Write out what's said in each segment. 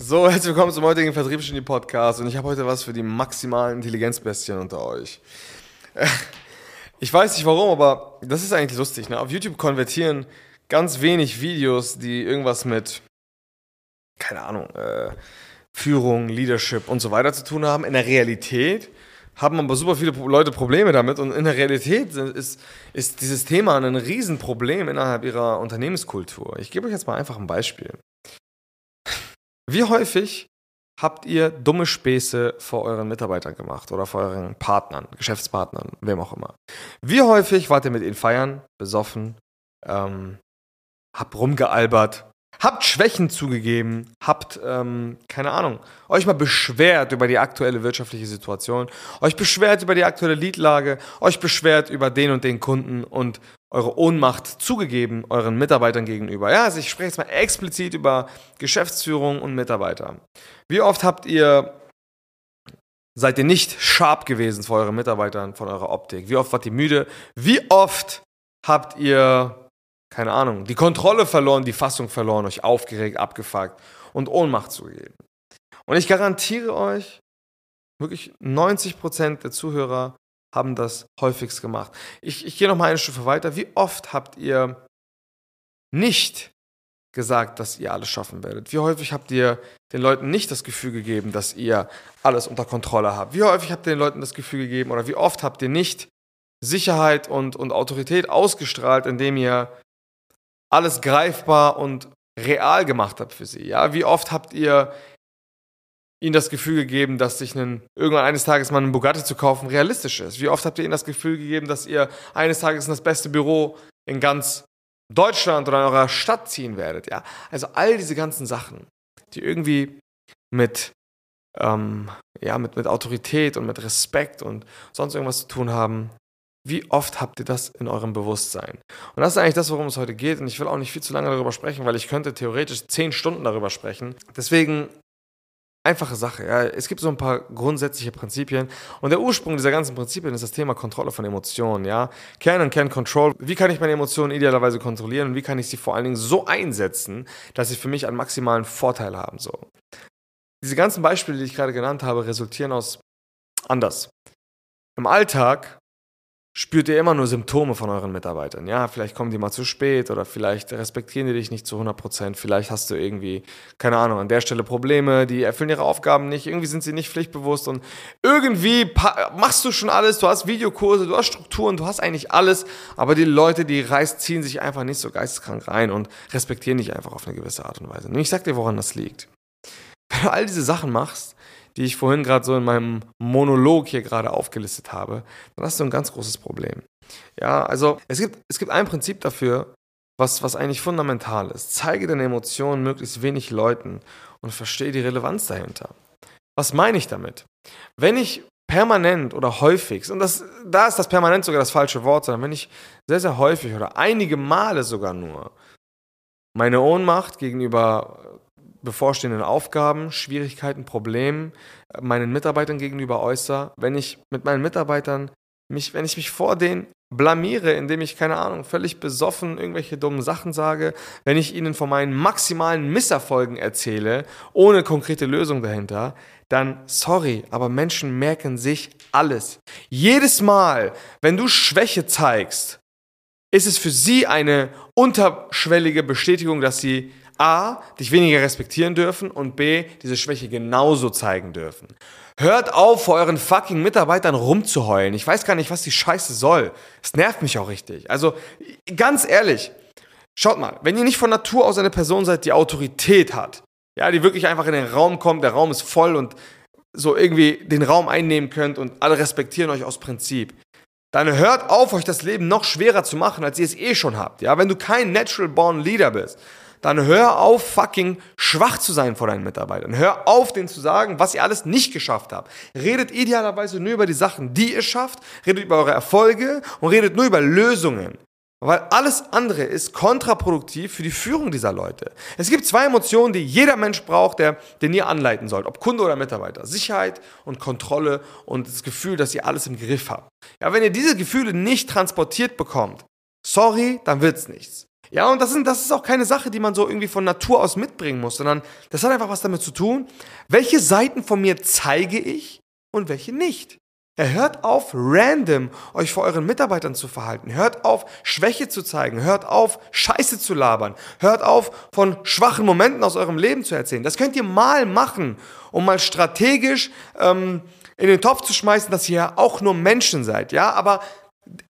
So, herzlich willkommen zum heutigen Vertriebsgenie Podcast und ich habe heute was für die maximalen Intelligenzbestien unter euch. Ich weiß nicht warum, aber das ist eigentlich lustig. Ne? Auf YouTube konvertieren ganz wenig Videos, die irgendwas mit, keine Ahnung, äh, Führung, Leadership und so weiter zu tun haben. In der Realität haben aber super viele Leute Probleme damit und in der Realität ist, ist dieses Thema ein Riesenproblem innerhalb ihrer Unternehmenskultur. Ich gebe euch jetzt mal einfach ein Beispiel. Wie häufig habt ihr dumme Späße vor euren Mitarbeitern gemacht oder vor euren Partnern, Geschäftspartnern, wem auch immer? Wie häufig wart ihr mit ihnen feiern, besoffen, ähm, habt rumgealbert, habt Schwächen zugegeben, habt, ähm, keine Ahnung, euch mal beschwert über die aktuelle wirtschaftliche Situation, euch beschwert über die aktuelle Liedlage, euch beschwert über den und den Kunden und eure Ohnmacht zugegeben euren Mitarbeitern gegenüber. Ja, also ich spreche jetzt mal explizit über Geschäftsführung und Mitarbeiter. Wie oft habt ihr seid ihr nicht sharp gewesen vor euren Mitarbeitern von eurer Optik? Wie oft wart ihr müde? Wie oft habt ihr keine Ahnung, die Kontrolle verloren, die Fassung verloren, euch aufgeregt, abgefuckt und Ohnmacht zugegeben? Und ich garantiere euch, wirklich 90% der Zuhörer haben das häufigst gemacht. Ich, ich gehe noch mal eine Stufe weiter. Wie oft habt ihr nicht gesagt, dass ihr alles schaffen werdet? Wie häufig habt ihr den Leuten nicht das Gefühl gegeben, dass ihr alles unter Kontrolle habt? Wie häufig habt ihr den Leuten das Gefühl gegeben oder wie oft habt ihr nicht Sicherheit und, und Autorität ausgestrahlt, indem ihr alles greifbar und real gemacht habt für sie? Ja, wie oft habt ihr ihnen das Gefühl gegeben, dass sich einen, irgendwann eines Tages mal einen Bugatti zu kaufen realistisch ist? Wie oft habt ihr ihnen das Gefühl gegeben, dass ihr eines Tages in das beste Büro in ganz Deutschland oder in eurer Stadt ziehen werdet? Ja, also all diese ganzen Sachen, die irgendwie mit ähm, ja, mit, mit Autorität und mit Respekt und sonst irgendwas zu tun haben. Wie oft habt ihr das in eurem Bewusstsein? Und das ist eigentlich das, worum es heute geht. Und ich will auch nicht viel zu lange darüber sprechen, weil ich könnte theoretisch zehn Stunden darüber sprechen. Deswegen einfache Sache. Ja. Es gibt so ein paar grundsätzliche Prinzipien und der Ursprung dieser ganzen Prinzipien ist das Thema Kontrolle von Emotionen. Ja. Can and Can Control. Wie kann ich meine Emotionen idealerweise kontrollieren und wie kann ich sie vor allen Dingen so einsetzen, dass sie für mich einen maximalen Vorteil haben? So. Diese ganzen Beispiele, die ich gerade genannt habe, resultieren aus anders. Im Alltag spürt ihr immer nur Symptome von euren Mitarbeitern. Ja, vielleicht kommen die mal zu spät oder vielleicht respektieren die dich nicht zu 100 Prozent. Vielleicht hast du irgendwie, keine Ahnung, an der Stelle Probleme, die erfüllen ihre Aufgaben nicht. Irgendwie sind sie nicht pflichtbewusst und irgendwie machst du schon alles. Du hast Videokurse, du hast Strukturen, du hast eigentlich alles. Aber die Leute, die reißt, ziehen sich einfach nicht so geisteskrank rein und respektieren dich einfach auf eine gewisse Art und Weise. Und ich sag dir, woran das liegt. Wenn du all diese Sachen machst, die ich vorhin gerade so in meinem Monolog hier gerade aufgelistet habe, dann hast du ein ganz großes Problem. Ja, also es gibt, es gibt ein Prinzip dafür, was, was eigentlich fundamental ist. Zeige deine Emotionen möglichst wenig Leuten und verstehe die Relevanz dahinter. Was meine ich damit? Wenn ich permanent oder häufig, und das, da ist das permanent sogar das falsche Wort, sondern wenn ich sehr, sehr häufig oder einige Male sogar nur meine Ohnmacht gegenüber bevorstehenden Aufgaben, Schwierigkeiten, Problemen meinen Mitarbeitern gegenüber äußere, wenn ich mit meinen Mitarbeitern mich, wenn ich mich vor denen blamiere, indem ich, keine Ahnung, völlig besoffen irgendwelche dummen Sachen sage, wenn ich ihnen von meinen maximalen Misserfolgen erzähle, ohne konkrete Lösung dahinter, dann sorry, aber Menschen merken sich alles. Jedes Mal, wenn du Schwäche zeigst, ist es für sie eine unterschwellige Bestätigung, dass sie A, dich weniger respektieren dürfen und B, diese Schwäche genauso zeigen dürfen. Hört auf, vor euren fucking Mitarbeitern rumzuheulen. Ich weiß gar nicht, was die Scheiße soll. Es nervt mich auch richtig. Also, ganz ehrlich, schaut mal, wenn ihr nicht von Natur aus eine Person seid, die Autorität hat, ja, die wirklich einfach in den Raum kommt, der Raum ist voll und so irgendwie den Raum einnehmen könnt und alle respektieren euch aus Prinzip, dann hört auf, euch das Leben noch schwerer zu machen, als ihr es eh schon habt. Ja, wenn du kein Natural Born Leader bist, dann hör auf, fucking schwach zu sein vor deinen Mitarbeitern. Hör auf, denen zu sagen, was ihr alles nicht geschafft habt. Redet idealerweise nur über die Sachen, die ihr schafft, redet über eure Erfolge und redet nur über Lösungen. Weil alles andere ist kontraproduktiv für die Führung dieser Leute. Es gibt zwei Emotionen, die jeder Mensch braucht, der, den ihr anleiten sollt, ob Kunde oder Mitarbeiter. Sicherheit und Kontrolle und das Gefühl, dass ihr alles im Griff habt. Ja, wenn ihr diese Gefühle nicht transportiert bekommt, sorry, dann wird's nichts. Ja, und das, sind, das ist auch keine Sache, die man so irgendwie von Natur aus mitbringen muss, sondern das hat einfach was damit zu tun, welche Seiten von mir zeige ich und welche nicht. Ja, hört auf, random euch vor euren Mitarbeitern zu verhalten. Hört auf, Schwäche zu zeigen. Hört auf, Scheiße zu labern. Hört auf, von schwachen Momenten aus eurem Leben zu erzählen. Das könnt ihr mal machen, um mal strategisch ähm, in den Topf zu schmeißen, dass ihr ja auch nur Menschen seid. Ja, aber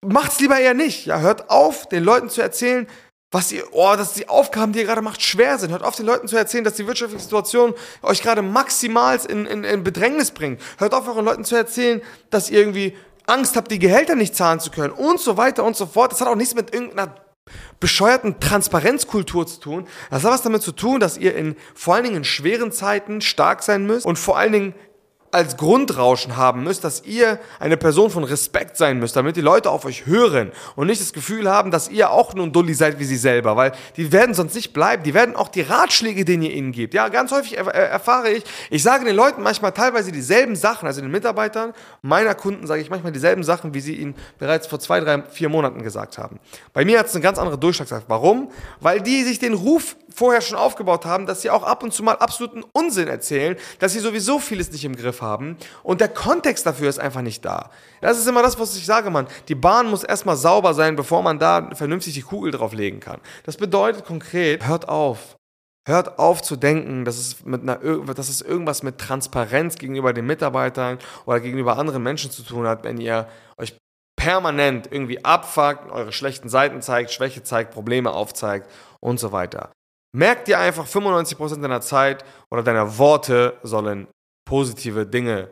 macht's lieber eher nicht. Ja, hört auf, den Leuten zu erzählen, was ihr, oh, dass die Aufgaben, die ihr gerade macht, schwer sind. Hört auf, den Leuten zu erzählen, dass die wirtschaftliche Situation euch gerade maximal in, in, in Bedrängnis bringt. Hört auf, euren Leuten zu erzählen, dass ihr irgendwie Angst habt, die Gehälter nicht zahlen zu können und so weiter und so fort. Das hat auch nichts mit irgendeiner bescheuerten Transparenzkultur zu tun. Das hat was damit zu tun, dass ihr in vor allen Dingen in schweren Zeiten stark sein müsst und vor allen Dingen als Grundrauschen haben müsst, dass ihr eine Person von Respekt sein müsst, damit die Leute auf euch hören und nicht das Gefühl haben, dass ihr auch nun Dulli seid wie sie selber, weil die werden sonst nicht bleiben. Die werden auch die Ratschläge, den ihr ihnen gebt. Ja, ganz häufig erfahre ich, ich sage den Leuten manchmal teilweise dieselben Sachen, also den Mitarbeitern meiner Kunden sage ich manchmal dieselben Sachen, wie sie ihnen bereits vor zwei, drei, vier Monaten gesagt haben. Bei mir hat es eine ganz andere Durchschlagskraft. Warum? Weil die sich den Ruf vorher schon aufgebaut haben, dass sie auch ab und zu mal absoluten Unsinn erzählen, dass sie sowieso vieles nicht im Griff haben und der Kontext dafür ist einfach nicht da. Das ist immer das, was ich sage, Mann. Die Bahn muss erstmal sauber sein, bevor man da vernünftig die Kugel drauflegen kann. Das bedeutet konkret, hört auf. Hört auf zu denken, dass es, mit einer, dass es irgendwas mit Transparenz gegenüber den Mitarbeitern oder gegenüber anderen Menschen zu tun hat, wenn ihr euch permanent irgendwie abfuckt, eure schlechten Seiten zeigt, Schwäche zeigt, Probleme aufzeigt und so weiter. Merk dir einfach, 95% deiner Zeit oder deiner Worte sollen positive Dinge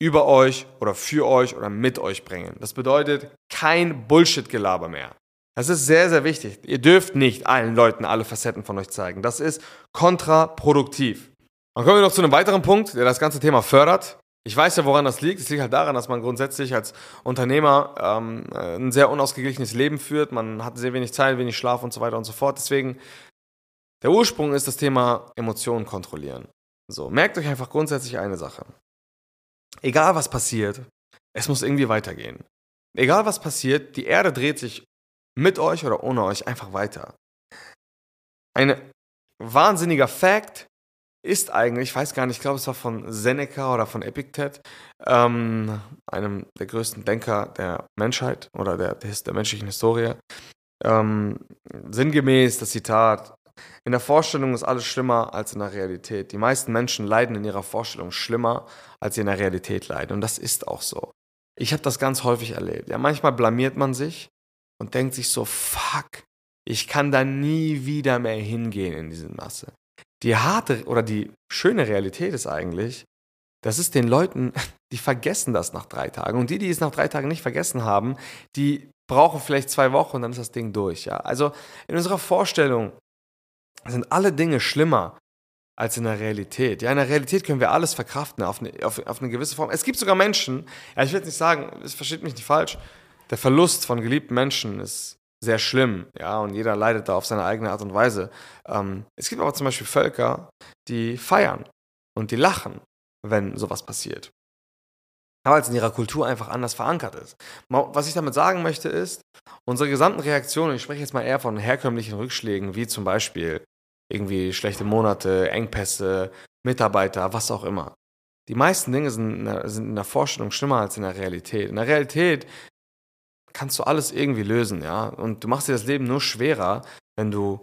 über euch oder für euch oder mit euch bringen. Das bedeutet kein Bullshit-Gelaber mehr. Das ist sehr, sehr wichtig. Ihr dürft nicht allen Leuten alle Facetten von euch zeigen. Das ist kontraproduktiv. Dann kommen wir noch zu einem weiteren Punkt, der das ganze Thema fördert. Ich weiß ja, woran das liegt. Es liegt halt daran, dass man grundsätzlich als Unternehmer ähm, ein sehr unausgeglichenes Leben führt. Man hat sehr wenig Zeit, wenig Schlaf und so weiter und so fort. Deswegen der Ursprung ist das Thema Emotionen kontrollieren. So, merkt euch einfach grundsätzlich eine Sache. Egal was passiert, es muss irgendwie weitergehen. Egal was passiert, die Erde dreht sich mit euch oder ohne euch einfach weiter. Ein wahnsinniger Fact ist eigentlich, ich weiß gar nicht, ich glaube, es war von Seneca oder von Epictet, ähm, einem der größten Denker der Menschheit oder der, der, der menschlichen Historie. Ähm, sinngemäß das Zitat, in der Vorstellung ist alles schlimmer als in der Realität. Die meisten Menschen leiden in ihrer Vorstellung schlimmer, als sie in der Realität leiden. Und das ist auch so. Ich habe das ganz häufig erlebt. Ja, manchmal blamiert man sich und denkt sich so, fuck, ich kann da nie wieder mehr hingehen in diese Masse. Die harte oder die schöne Realität ist eigentlich, das ist den Leuten, die vergessen das nach drei Tagen. Und die, die es nach drei Tagen nicht vergessen haben, die brauchen vielleicht zwei Wochen und dann ist das Ding durch. Ja? Also in unserer Vorstellung sind alle Dinge schlimmer als in der Realität. Ja, in der Realität können wir alles verkraften auf eine, auf, auf eine gewisse Form. Es gibt sogar Menschen, ja, ich will jetzt nicht sagen, es versteht mich nicht falsch, der Verlust von geliebten Menschen ist sehr schlimm, ja, und jeder leidet da auf seine eigene Art und Weise. Ähm, es gibt aber zum Beispiel Völker, die feiern und die lachen, wenn sowas passiert. Es in ihrer Kultur einfach anders verankert ist. Was ich damit sagen möchte ist, unsere gesamten Reaktionen, ich spreche jetzt mal eher von herkömmlichen Rückschlägen, wie zum Beispiel irgendwie schlechte Monate, Engpässe, Mitarbeiter, was auch immer. Die meisten Dinge sind in, der, sind in der Vorstellung schlimmer als in der Realität. In der Realität kannst du alles irgendwie lösen, ja. Und du machst dir das Leben nur schwerer, wenn du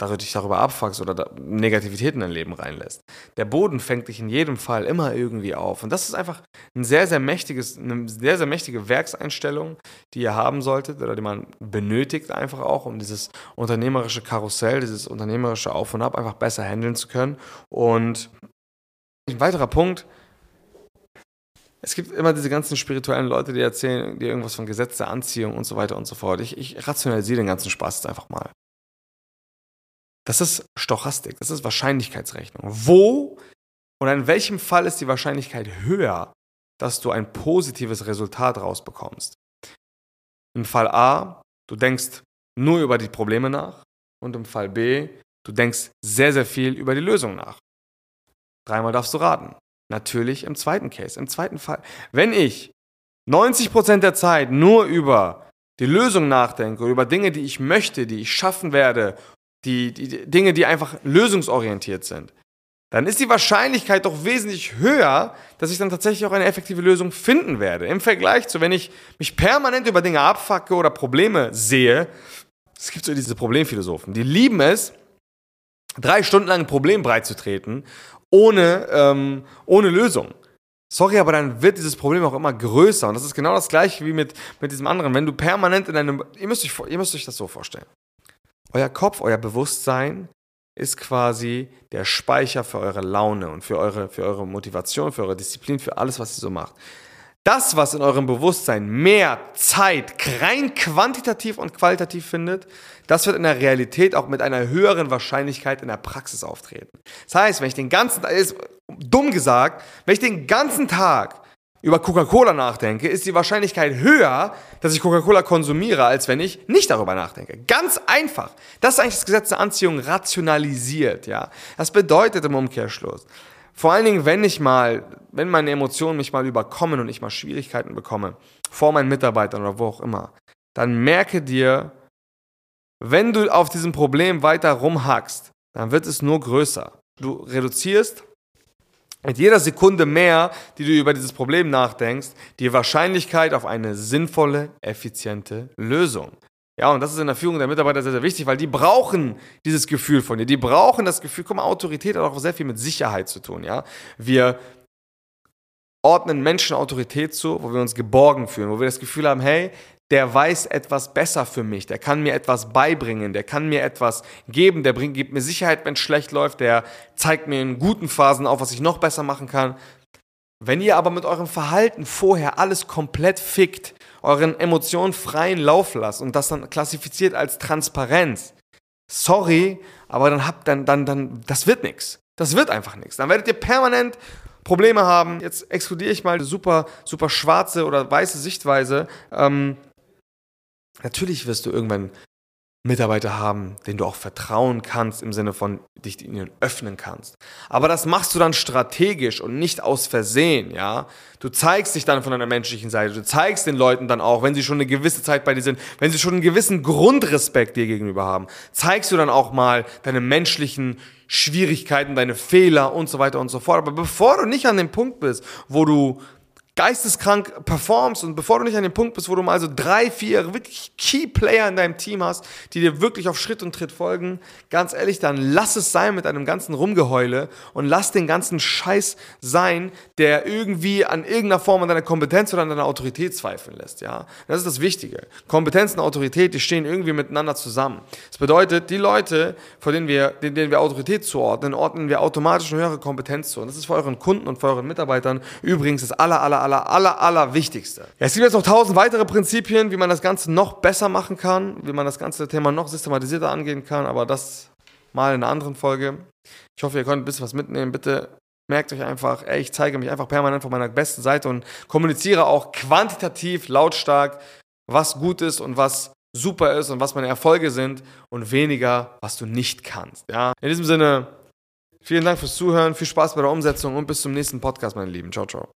dich darüber abfuckst oder Negativität in dein Leben reinlässt. Der Boden fängt dich in jedem Fall immer irgendwie auf. Und das ist einfach ein sehr, sehr mächtiges, eine sehr, sehr mächtige Werkseinstellung, die ihr haben solltet oder die man benötigt einfach auch, um dieses unternehmerische Karussell, dieses unternehmerische Auf und Ab einfach besser handeln zu können. Und ein weiterer Punkt, es gibt immer diese ganzen spirituellen Leute, die erzählen dir irgendwas von Gesetz der Anziehung und so weiter und so fort. Ich, ich rationalisiere den ganzen Spaß jetzt einfach mal. Das ist Stochastik, das ist Wahrscheinlichkeitsrechnung. Wo und in welchem Fall ist die Wahrscheinlichkeit höher, dass du ein positives Resultat rausbekommst? Im Fall A, du denkst nur über die Probleme nach und im Fall B, du denkst sehr, sehr viel über die Lösung nach. Dreimal darfst du raten. Natürlich im zweiten Case, im zweiten Fall. Wenn ich 90% der Zeit nur über die Lösung nachdenke oder über Dinge, die ich möchte, die ich schaffen werde, die, die, Dinge, die einfach lösungsorientiert sind, dann ist die Wahrscheinlichkeit doch wesentlich höher, dass ich dann tatsächlich auch eine effektive Lösung finden werde. Im Vergleich zu, wenn ich mich permanent über Dinge abfacke oder Probleme sehe, es gibt so diese Problemphilosophen, die lieben es, drei Stunden lang ein Problem breitzutreten, ohne, ähm, ohne Lösung. Sorry, aber dann wird dieses Problem auch immer größer. Und das ist genau das gleiche wie mit, mit diesem anderen. Wenn du permanent in einem. Ihr müsst, euch, ihr müsst euch das so vorstellen. Euer Kopf, euer Bewusstsein ist quasi der Speicher für eure Laune und für eure, für eure Motivation, für eure Disziplin, für alles, was ihr so macht. Das, was in eurem Bewusstsein mehr Zeit rein quantitativ und qualitativ findet, das wird in der Realität auch mit einer höheren Wahrscheinlichkeit in der Praxis auftreten. Das heißt, wenn ich den ganzen Tag, ist dumm gesagt, wenn ich den ganzen Tag über Coca-Cola nachdenke, ist die Wahrscheinlichkeit höher, dass ich Coca-Cola konsumiere, als wenn ich nicht darüber nachdenke. Ganz einfach. Das ist eigentlich das Gesetz der Anziehung rationalisiert, ja. Das bedeutet im Umkehrschluss, vor allen Dingen, wenn ich mal, wenn meine Emotionen mich mal überkommen und ich mal Schwierigkeiten bekomme, vor meinen Mitarbeitern oder wo auch immer, dann merke dir, wenn du auf diesem Problem weiter rumhackst, dann wird es nur größer. Du reduzierst mit jeder Sekunde mehr, die du über dieses Problem nachdenkst, die Wahrscheinlichkeit auf eine sinnvolle, effiziente Lösung. Ja, und das ist in der Führung der Mitarbeiter sehr, sehr wichtig, weil die brauchen dieses Gefühl von dir. Die brauchen das Gefühl, guck mal, Autorität hat auch sehr viel mit Sicherheit zu tun, ja. Wir ordnen Menschen Autorität zu, wo wir uns geborgen fühlen, wo wir das Gefühl haben, hey, der weiß etwas besser für mich, der kann mir etwas beibringen, der kann mir etwas geben, der bringt, gibt mir Sicherheit, wenn es schlecht läuft, der zeigt mir in guten Phasen auf, was ich noch besser machen kann. Wenn ihr aber mit eurem Verhalten vorher alles komplett fickt, euren Emotionen freien Lauf lasst und das dann klassifiziert als Transparenz, sorry, aber dann habt dann dann dann das wird nichts. Das wird einfach nichts. Dann werdet ihr permanent Probleme haben. Jetzt exkludiere ich mal super super schwarze oder weiße Sichtweise. Ähm, Natürlich wirst du irgendwann Mitarbeiter haben, denen du auch vertrauen kannst, im Sinne von dich ihnen öffnen kannst. Aber das machst du dann strategisch und nicht aus Versehen, ja. Du zeigst dich dann von deiner menschlichen Seite. Du zeigst den Leuten dann auch, wenn sie schon eine gewisse Zeit bei dir sind, wenn sie schon einen gewissen Grundrespekt dir gegenüber haben, zeigst du dann auch mal deine menschlichen Schwierigkeiten, deine Fehler und so weiter und so fort. Aber bevor du nicht an dem Punkt bist, wo du geisteskrank performst und bevor du nicht an dem Punkt bist, wo du mal so drei, vier wirklich Key-Player in deinem Team hast, die dir wirklich auf Schritt und Tritt folgen, ganz ehrlich, dann lass es sein mit einem ganzen Rumgeheule und lass den ganzen Scheiß sein, der irgendwie an irgendeiner Form an deiner Kompetenz oder an deiner Autorität zweifeln lässt, ja. Das ist das Wichtige. Kompetenz und Autorität, die stehen irgendwie miteinander zusammen. Das bedeutet, die Leute, vor denen wir, denen wir Autorität zuordnen, ordnen wir automatisch eine höhere Kompetenz zu. Und das ist für euren Kunden und für euren Mitarbeitern übrigens das aller, aller, aller, aller, aller Wichtigste. Ja, es gibt jetzt noch tausend weitere Prinzipien, wie man das Ganze noch besser machen kann, wie man das ganze Thema noch systematisierter angehen kann, aber das mal in einer anderen Folge. Ich hoffe, ihr könnt ein bisschen was mitnehmen. Bitte merkt euch einfach, ey, ich zeige mich einfach permanent von meiner besten Seite und kommuniziere auch quantitativ, lautstark, was gut ist und was super ist und was meine Erfolge sind und weniger, was du nicht kannst. Ja? In diesem Sinne, vielen Dank fürs Zuhören, viel Spaß bei der Umsetzung und bis zum nächsten Podcast, meine Lieben. Ciao, ciao.